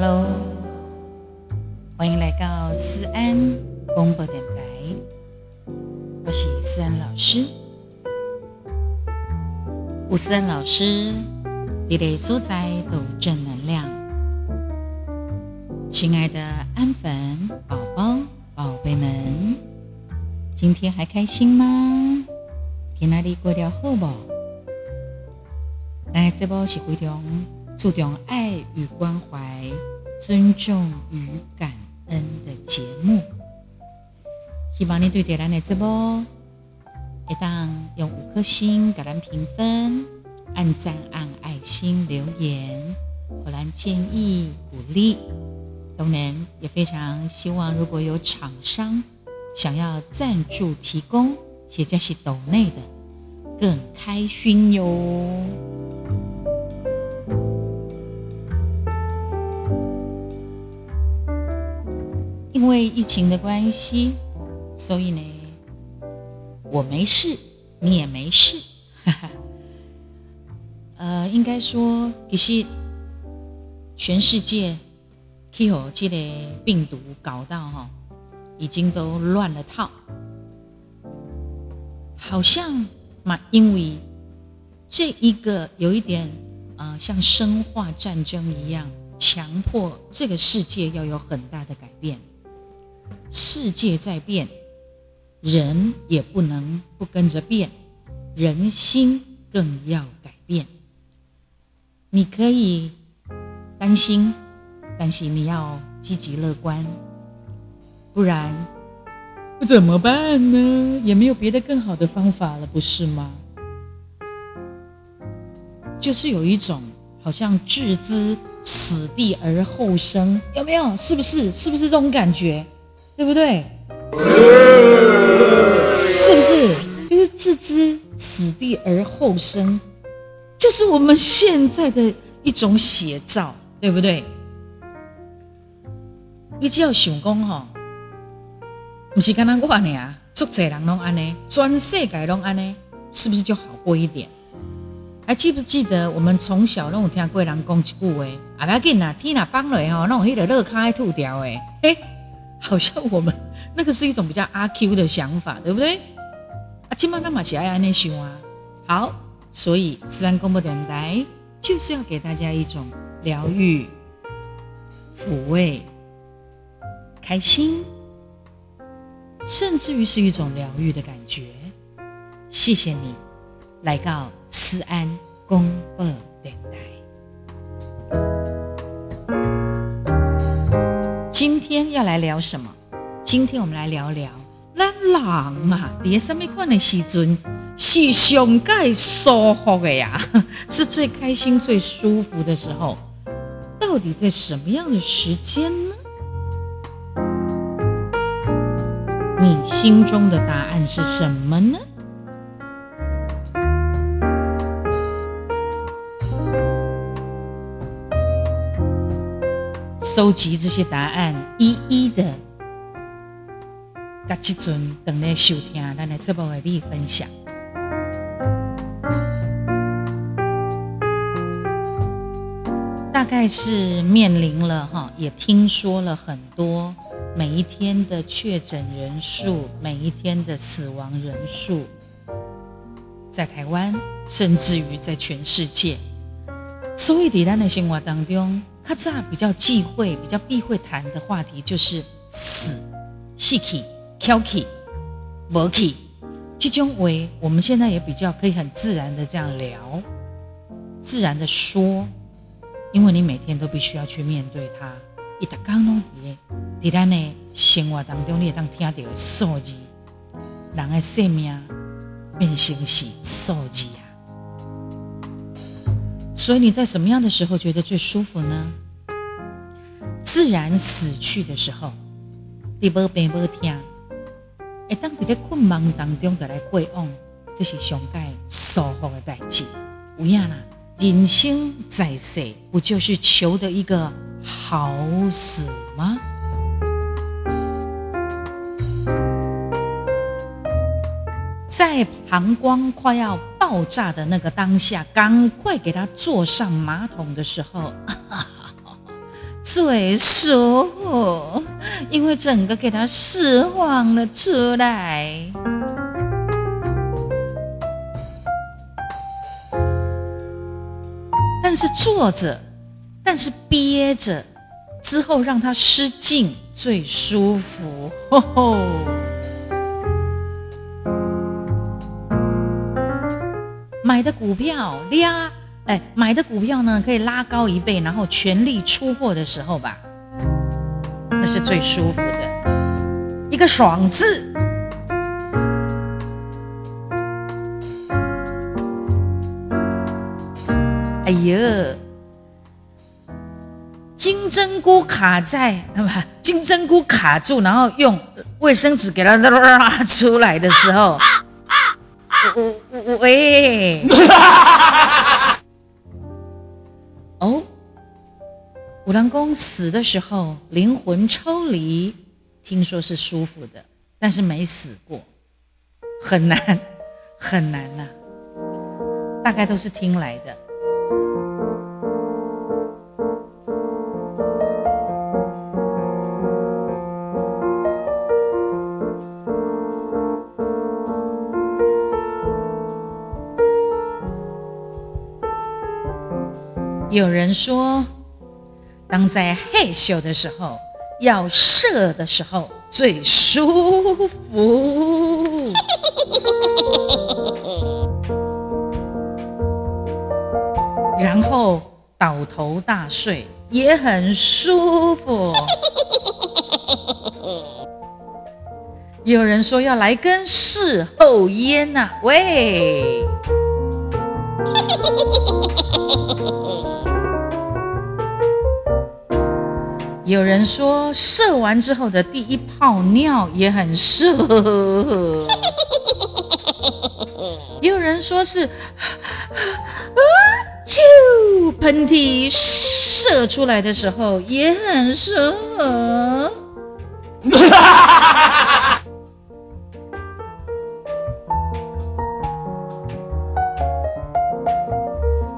Hello，欢迎来到思安公播电台，我是思安老师。吴思安老师，你的所在都正能量。亲爱的安粉宝宝、宝贝们，今天还开心吗？今哪里过得好不？来，这波是非常注重爱与关怀、尊重与感恩的节目。希望你对点咱的直播，一当用五颗星给咱评分、按赞、按爱心留言，或然建议鼓励。当然，也非常希望如果有厂商想要赞助提供，或者是岛内的，更开心哟。因为疫情的关系，所以呢，我没事，你也没事。呃，应该说，其实全世界气候这个病毒搞到哈，已经都乱了套，好像嘛，因为这一个有一点啊，像生化战争一样，强迫这个世界要有很大的改变。世界在变，人也不能不跟着变，人心更要改变。你可以担心，但是你要积极乐观，不然怎么办呢？也没有别的更好的方法了，不是吗？就是有一种好像置之死地而后生，有没有？是不是？是不是这种感觉？对不对？是不是就是置之死地而后生，就是我们现在的一种写照，对不对？你只要想讲吼，不是刚刚我呢啊，做济人拢安尼，全世界拢安尼，是不是就好过一点？还记不记得我们从小拢有听过人讲一句话，啊，不要紧啦，天哪崩落吼，弄迄个乐开吐掉诶，诶。好像我们那个是一种比较阿 Q 的想法，对不对？啊，今晚干嘛喜爱安内想啊？好，所以自然公布等待就是要给大家一种疗愈、抚慰、开心，甚至于是一种疗愈的感觉。谢谢你来到思安公布等待。今天要来聊什么？今天我们来聊聊，咱人嘛，在什么款的时阵是上盖舒服的呀？是最开心、最舒服的时候，到底在什么样的时间呢？你心中的答案是什么呢？收集这些答案，一一的，甲即阵等来收听咱的这部的你分享。大概是面临了哈，也听说了很多每一天的确诊人数，每一天的死亡人数，在台湾，甚至于在全世界。所以，在咱的生活当中。他这比较忌讳、比较避讳谈的话题就是死、细气、挑气、磨气。这种为我们现在也比较可以很自然的这样聊，自然的说，因为你每天都必须要去面对它。一打刚弄的，在咱的生活当中，你也当听到数字，人的生命变成是数字。所以你在什么样的时候觉得最舒服呢？自然死去的时候，你无病无听，哎，当你在困梦当中的来过往，这是上界舒服的代志。有影啦，人生在世，不就是求的一个好死吗？在膀胱快要爆炸的那个当下，赶快给他坐上马桶的时候，最舒服，因为整个给它释放了出来。但是坐着，但是憋着，之后让它失禁最舒服。吼吼。买的股票拉，哎，买的股票呢可以拉高一倍，然后全力出货的时候吧，那是最舒服的一个爽字。哎呀，金针菇卡在，那 么金针菇卡住，然后用卫生纸给它拉出来的时候。喂，哦，五郎公死的时候灵魂抽离，听说是舒服的，但是没死过，很难很难呐，大概都是听来的。有人说，当在害羞的时候，要射的时候最舒服，然后倒头大睡也很舒服。有人说要来根事后烟呐，喂。有人说射完之后的第一泡尿也很适合，也有人说是啊啾喷嚏射出来的时候也很适合。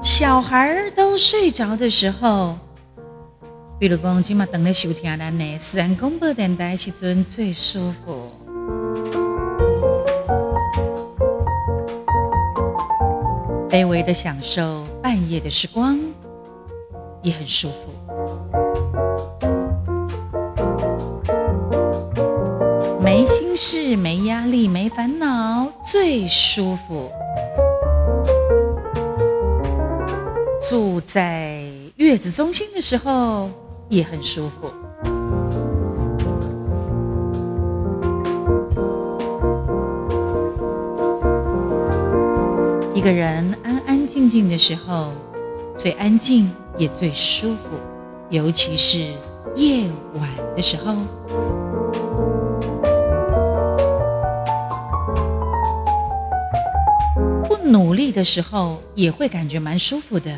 小孩都睡着的时候。比如讲，今嘛等咧收听咱的私人广播电台时阵最舒服，卑微的享受半夜的时光，也很舒服。没心事，没压力，没烦恼，最舒服。住在月子中心的时候。也很舒服。一个人安安静静的时候，最安静也最舒服，尤其是夜晚的时候。不努力的时候，也会感觉蛮舒服的。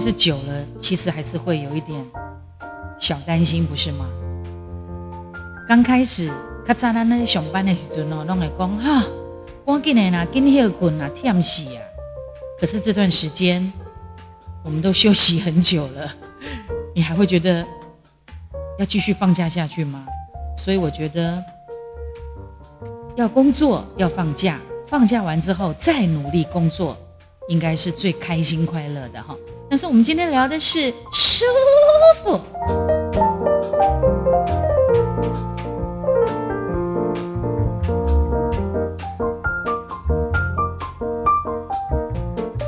是久了，其实还是会有一点小担心，不是吗？刚开始，咔嚓咱那上班的时阵哦，拢会讲哈，赶紧的啦，紧休困啦，忝死啊。可是这段时间，我们都休息很久了，你还会觉得要继续放假下去吗？所以我觉得要工作，要放假，放假完之后再努力工作，应该是最开心快乐的哈。但是我们今天聊的是舒服，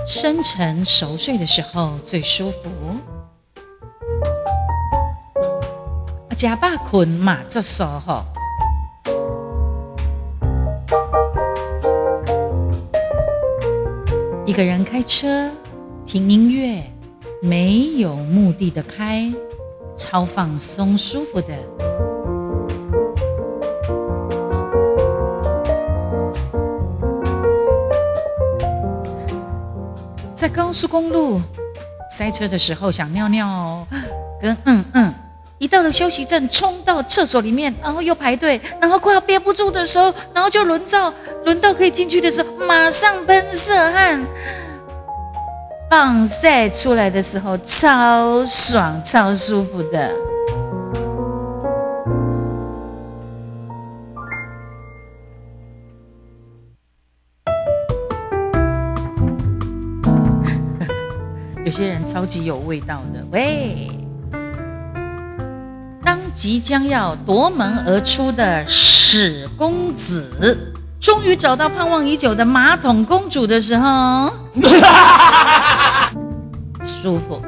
深沉熟睡的时候最舒服。加把困嘛，这时候一个人开车听音乐。没有目的的开，超放松舒服的。在高速公路塞车的时候想尿尿，跟嗯嗯，一到了休息站，冲到厕所里面，然后又排队，然后快要憋不住的时候，然后就轮到轮到可以进去的时候，马上喷射汗。棒晒出来的时候，超爽、超舒服的。有些人超级有味道的，喂！当即将要夺门而出的史公子，终于找到盼望已久的马桶公主的时候。舒服，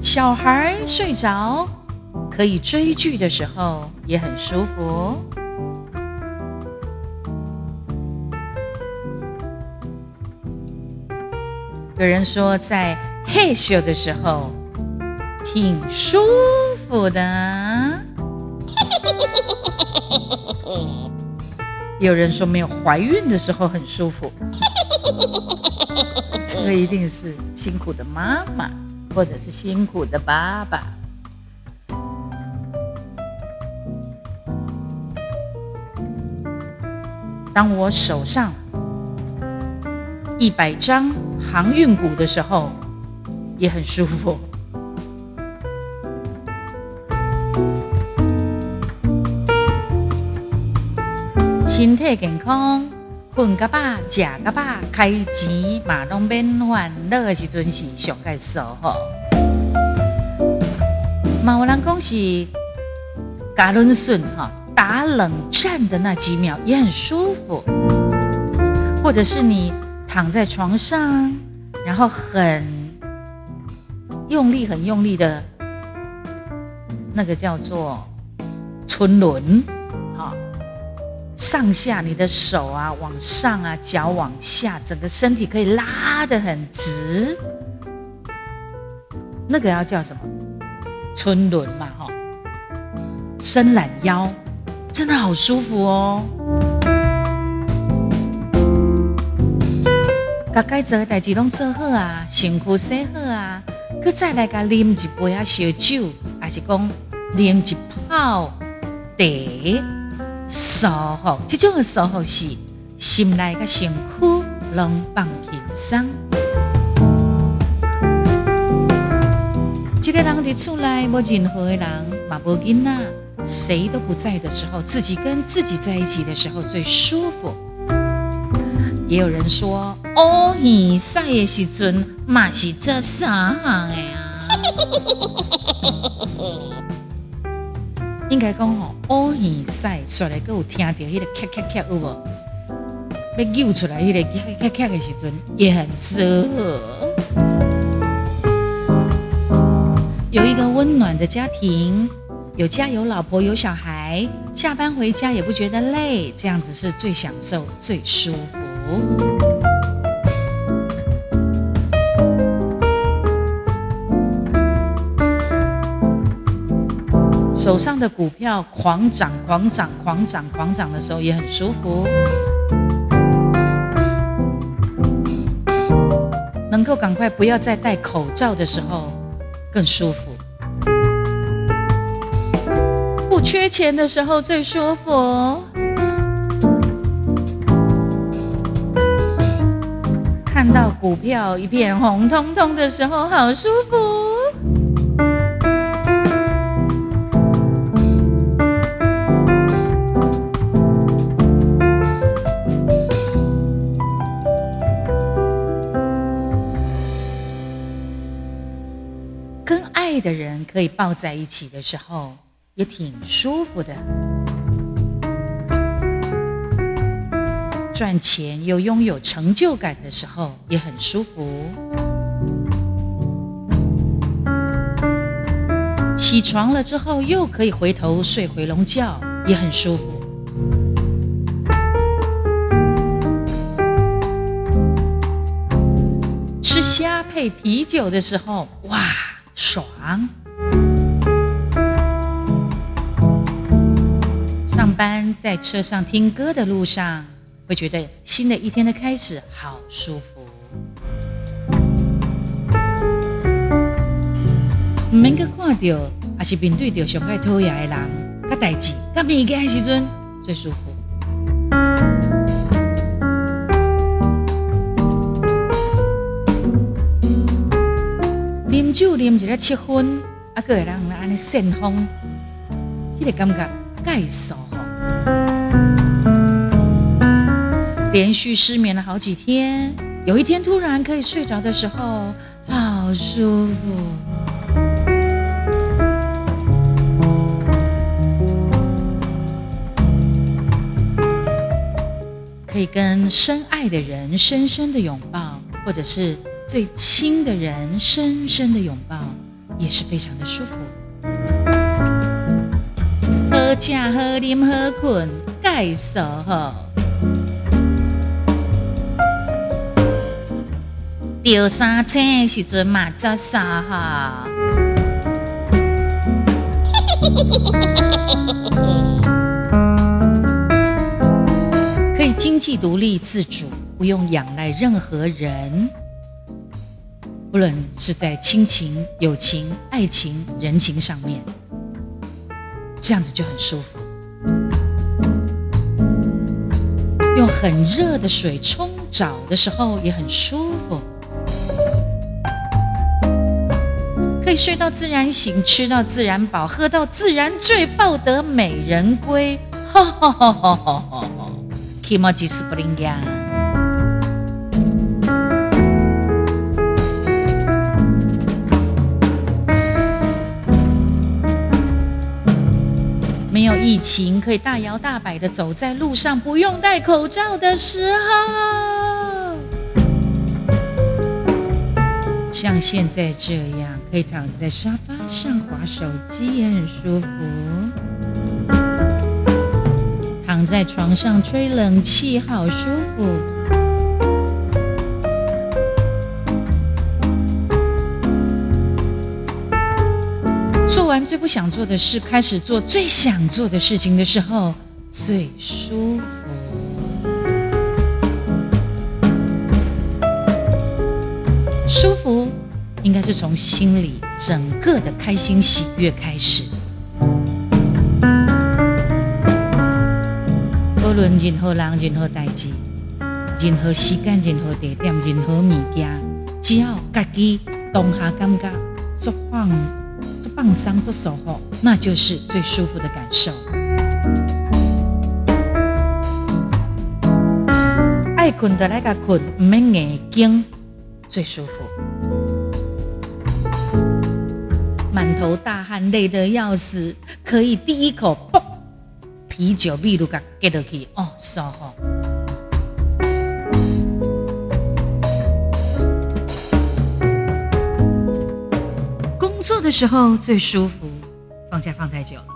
小孩睡着可以追剧的时候也很舒服。有人说在害羞的时候挺舒服的。有人说没有怀孕的时候很舒服，这个一定是辛苦的妈妈，或者是辛苦的爸爸。当我手上一百张航运股的时候，也很舒服。身体健康，困个饱，食个饱，开钱嘛拢免烦恼的时阵是上盖舒服。嘛有人讲是加伦顺哈打冷战的那几秒也很舒服，或者是你躺在床上，然后很用力、很用力的，那个叫做春轮。上下你的手啊，往上啊，脚往下，整个身体可以拉得很直。那个要叫什么？春轮嘛，哈。伸懒腰，真的好舒服哦。该该做的代志拢做好啊，辛苦洗好啊，佮再来个啉一杯啊烧酒，还是讲啉一泡茶。舒服，这种的舒服是心内个身躯拢放轻松。一个人伫厝内无任何的人，嘛无囡仔，谁都不在的时候，自己跟自己在一起的时候最舒服。也有人说，乌耳塞的时阵，嘛是这三行的。应该讲吼，乌耳塞出来，佮有听到迄个咔咔咔有无？要揪出来迄个咔咔咔的时阵，也很舒服。有一个温暖的家庭，有家有老婆有小孩，下班回家也不觉得累，这样子是最享受、最舒服。手上的股票狂涨、狂涨、狂涨、狂涨的时候也很舒服，能够赶快不要再戴口罩的时候更舒服，不缺钱的时候最舒服，看到股票一片红彤彤的时候好舒服。可以抱在一起的时候，也挺舒服的。赚钱又拥有成就感的时候，也很舒服。起床了之后，又可以回头睡回笼觉，也很舒服。吃虾配啤酒的时候，哇！爽。班，在车上听歌的路上，会觉得新的一天的开始好舒服。唔免去看到，也是面对着上爱讨厌的人、甲代志、甲物家嘅时阵，最舒服。啉酒啉一个七分，啊，个人安尼盛风，迄、那个感觉介爽。连续失眠了好几天，有一天突然可以睡着的时候，好舒服。可以跟深爱的人深深的拥抱，或者是最亲的人深深的拥抱，也是非常的舒服。喝茶、喝啉、喝困，介爽吼。钓三青时阵嘛，则沙哈。可以经济独立自主，不用仰赖任何人，不论是在亲情、友情、爱情、人情上面，这样子就很舒服。用很热的水冲澡的时候也很舒服，可以睡到自然醒，吃到自然饱，喝到自然醉，抱得美人归。哈哈哈哈哈哈！気持ち没有疫情，可以大摇大摆的走在路上，不用戴口罩的时候，像现在这样，可以躺在沙发上划手机，也很舒服。躺在床上吹冷气，好舒服。完最不想做的事，开始做最想做的事情的时候，最舒服。舒服应该是从心里整个的开心喜悦开始。无论任何人、任何代志、任何时间、任何地点、任何物件，只要家己当下感觉做放、放松、做舒服，那就是最舒服的感受。爱困的来个困，唔免眼睛，最舒服。满头大汗、累得要死，可以第一口啵。啤酒、秘鲁甲给落去哦，舒服。的时候最舒服，放假放太久了。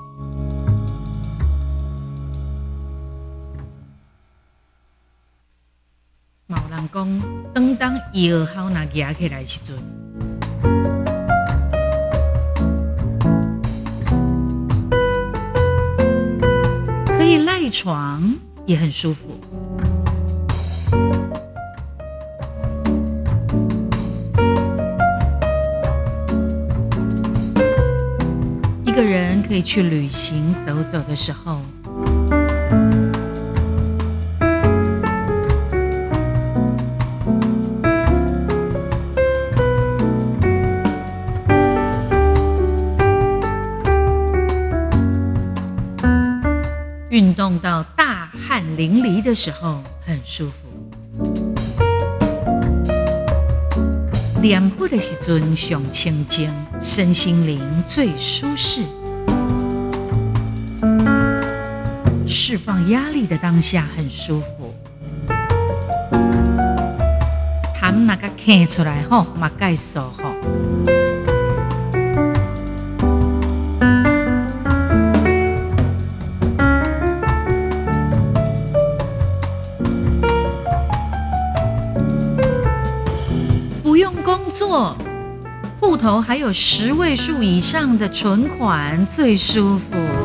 冇人讲，当当摇好拿夹起来时阵。赖床也很舒服。以去旅行走走的时候，运动到大汗淋漓的时候，很舒服。脸部的时阵上清净，身心灵最舒适。释放压力的当下很舒服。痰那个咳出来吼，嘛盖舒吼。不用工作，户头还有十位数以上的存款，最舒服。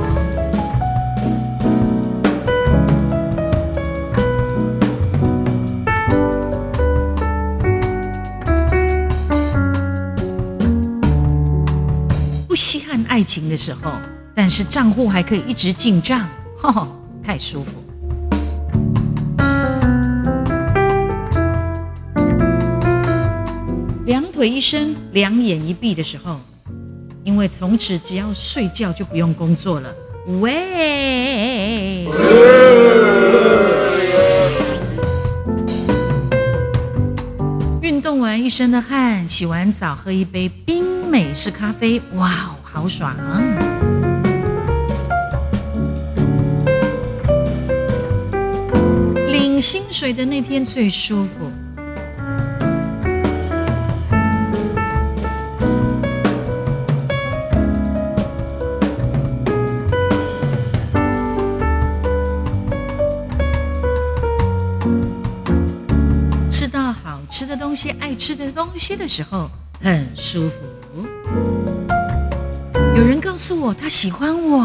情的时候，但是账户还可以一直进账，哈哈，太舒服。两腿一伸，两眼一闭的时候，因为从此只要睡觉就不用工作了。喂，运动完一身的汗，洗完澡喝一杯冰美式咖啡，哇哦，好爽！领薪水的那天最舒服。吃到好吃的东西、爱吃的东西的时候，很舒服。告诉我他喜欢我，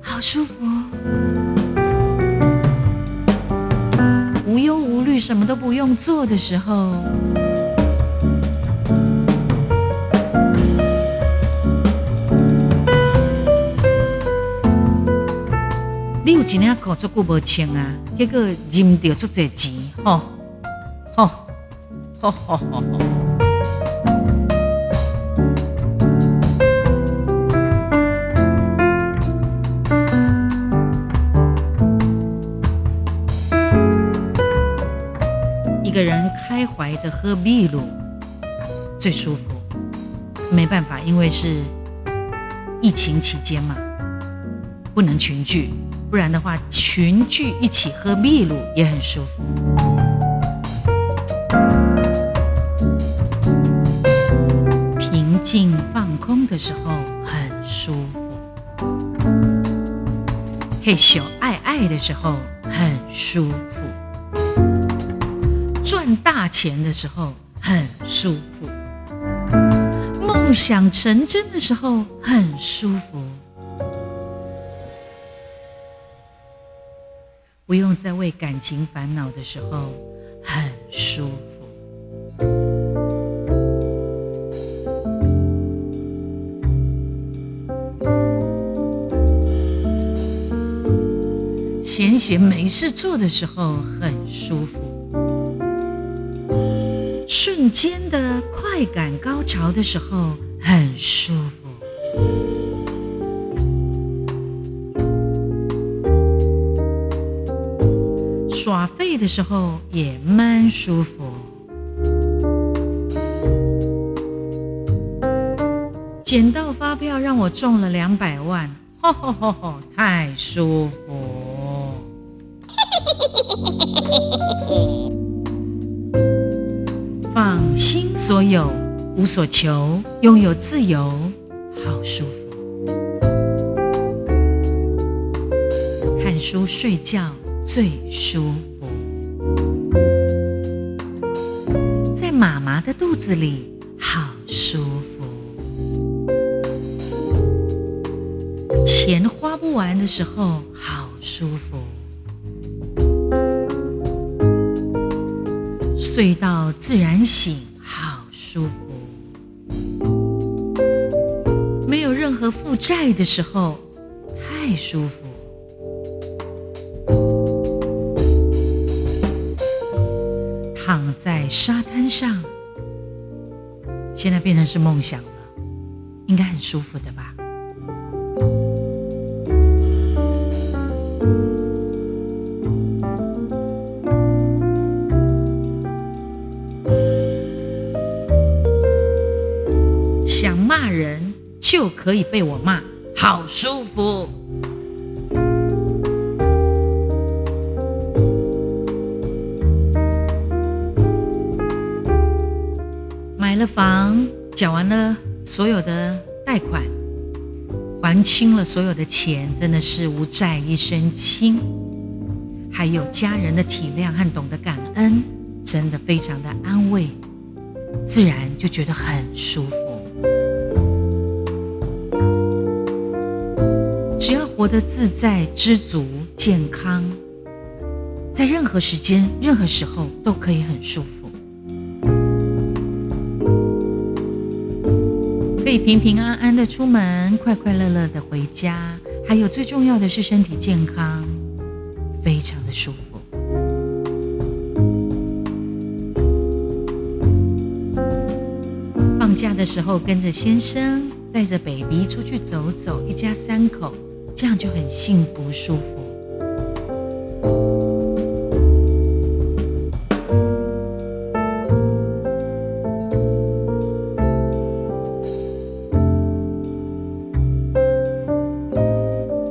好舒服。无忧无虑，什么都不用做的时候，你有一领裤足久无穿啊，结果忍着足侪钱，吼，吼，吼吼吼吼。个人开怀的喝秘鲁最舒服，没办法，因为是疫情期间嘛，不能群聚，不然的话群聚一起喝秘鲁也很舒服。平静放空的时候很舒服，嘿咻爱爱的时候很舒服。钱的时候很舒服，梦想成真的时候很舒服，不用再为感情烦恼的时候很舒服。闲闲没事做的时候很舒服。瞬间的快感高潮的时候很舒服，耍废的时候也蛮舒服。捡到发票让我中了两百万，吼吼吼吼，太舒服。无所求，拥有自由，好舒服。看书睡觉最舒服，在妈妈的肚子里好舒服。钱花不完的时候好舒服。睡到自然醒，在的时候，太舒服。躺在沙滩上，现在变成是梦想了，应该很舒服的吧？可以被我骂，好舒服。买了房，缴完了所有的贷款，还清了所有的钱，真的是无债一身轻。还有家人的体谅和懂得感恩，真的非常的安慰，自然就觉得很舒服。活得自在、知足、健康，在任何时间、任何时候都可以很舒服，可以平平安安的出门，快快乐乐的回家，还有最重要的是身体健康，非常的舒服。放假的时候跟着先生带着 baby 出去走走，一家三口，这样就很幸福舒服。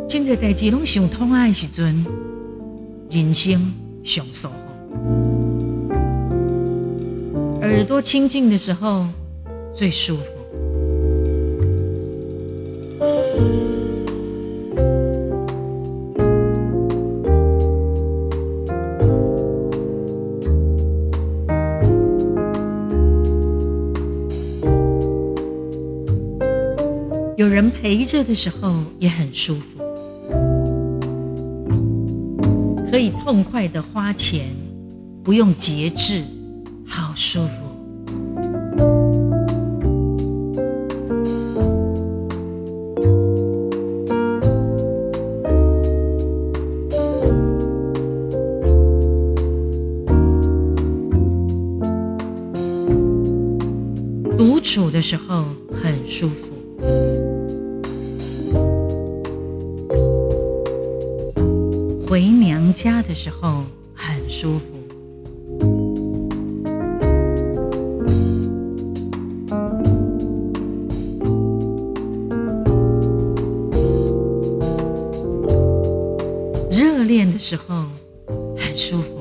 真侪代志拢想通啊的时阵，人生上舒服。耳朵清净的时候最舒服。人陪着的时候也很舒服，可以痛快的花钱，不用节制，好舒服。独处的时候很舒服。时候很舒服。热恋的时候很舒服。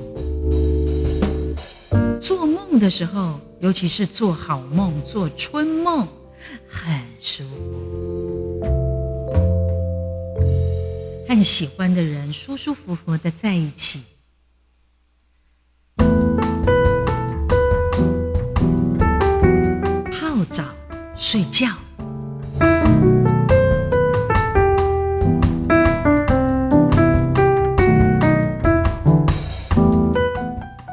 做梦的时候，尤其是做好梦、做春梦，喜欢的人舒舒服服的在一起。泡澡、睡觉。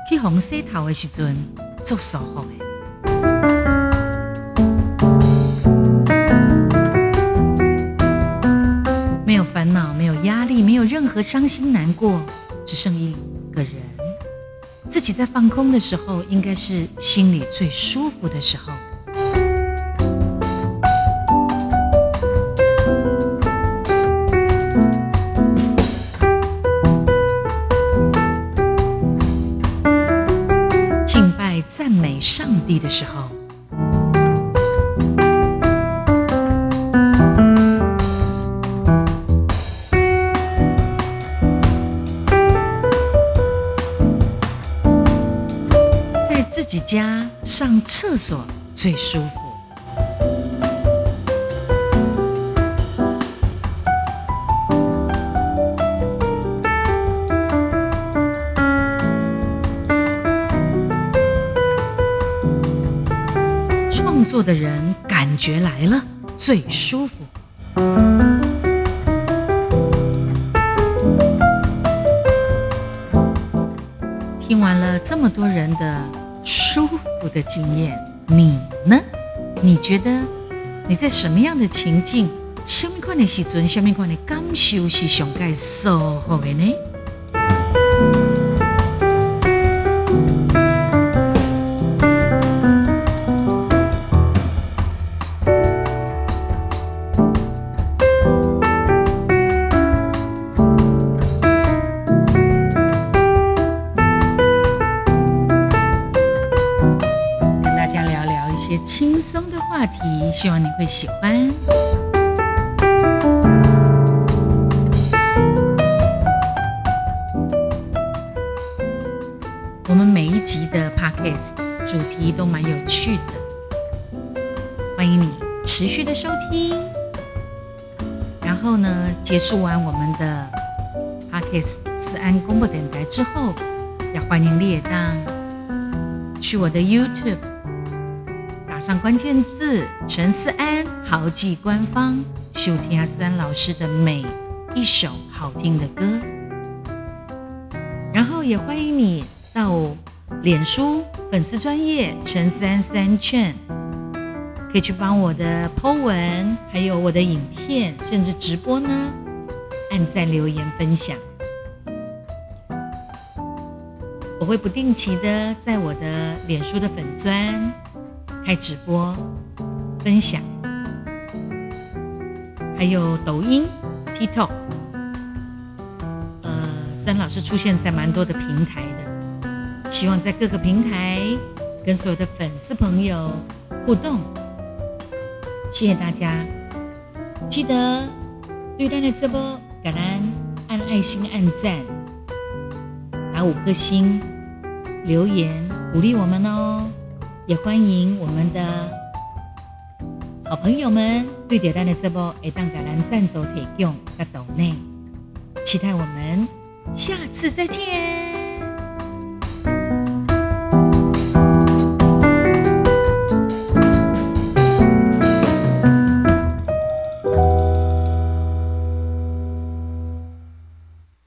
去红洗头的时阵，足舒服的。伤心难过，只剩一个人。自己在放空的时候，应该是心里最舒服的时候。上厕所最舒服。创作的人感觉来了最舒服。听完了这么多人的舒服的经验，你呢？你觉得你在什么样的情境、什么款的时阵、什么款的感受是上盖舒服的呢？些轻松的话题，希望你会喜欢。我们每一集的 podcast 主题都蛮有趣的，欢迎你持续的收听。然后呢，结束完我们的 podcast 思安公布电台之后，要欢迎列当去我的 YouTube 上关键字“陈思安豪记官方”，收听思安老师的每一首好听的歌。然后也欢迎你到脸书粉丝专业陈思安三劝，可以去帮我的 Po 文，还有我的影片，甚至直播呢，按赞、留言、分享。我会不定期的在我的脸书的粉砖，开直播分享，还有抖音、TikTok，呃，森老师出现在蛮多的平台的，希望在各个平台跟所有的粉丝朋友互动。谢谢大家，记得对单的直播感恩按爱心、按赞，打五颗星，留言鼓励我们哦。也欢迎我们的好朋友们对简单的直播会当感恩赞助提供和岛内，期待我们下次再见。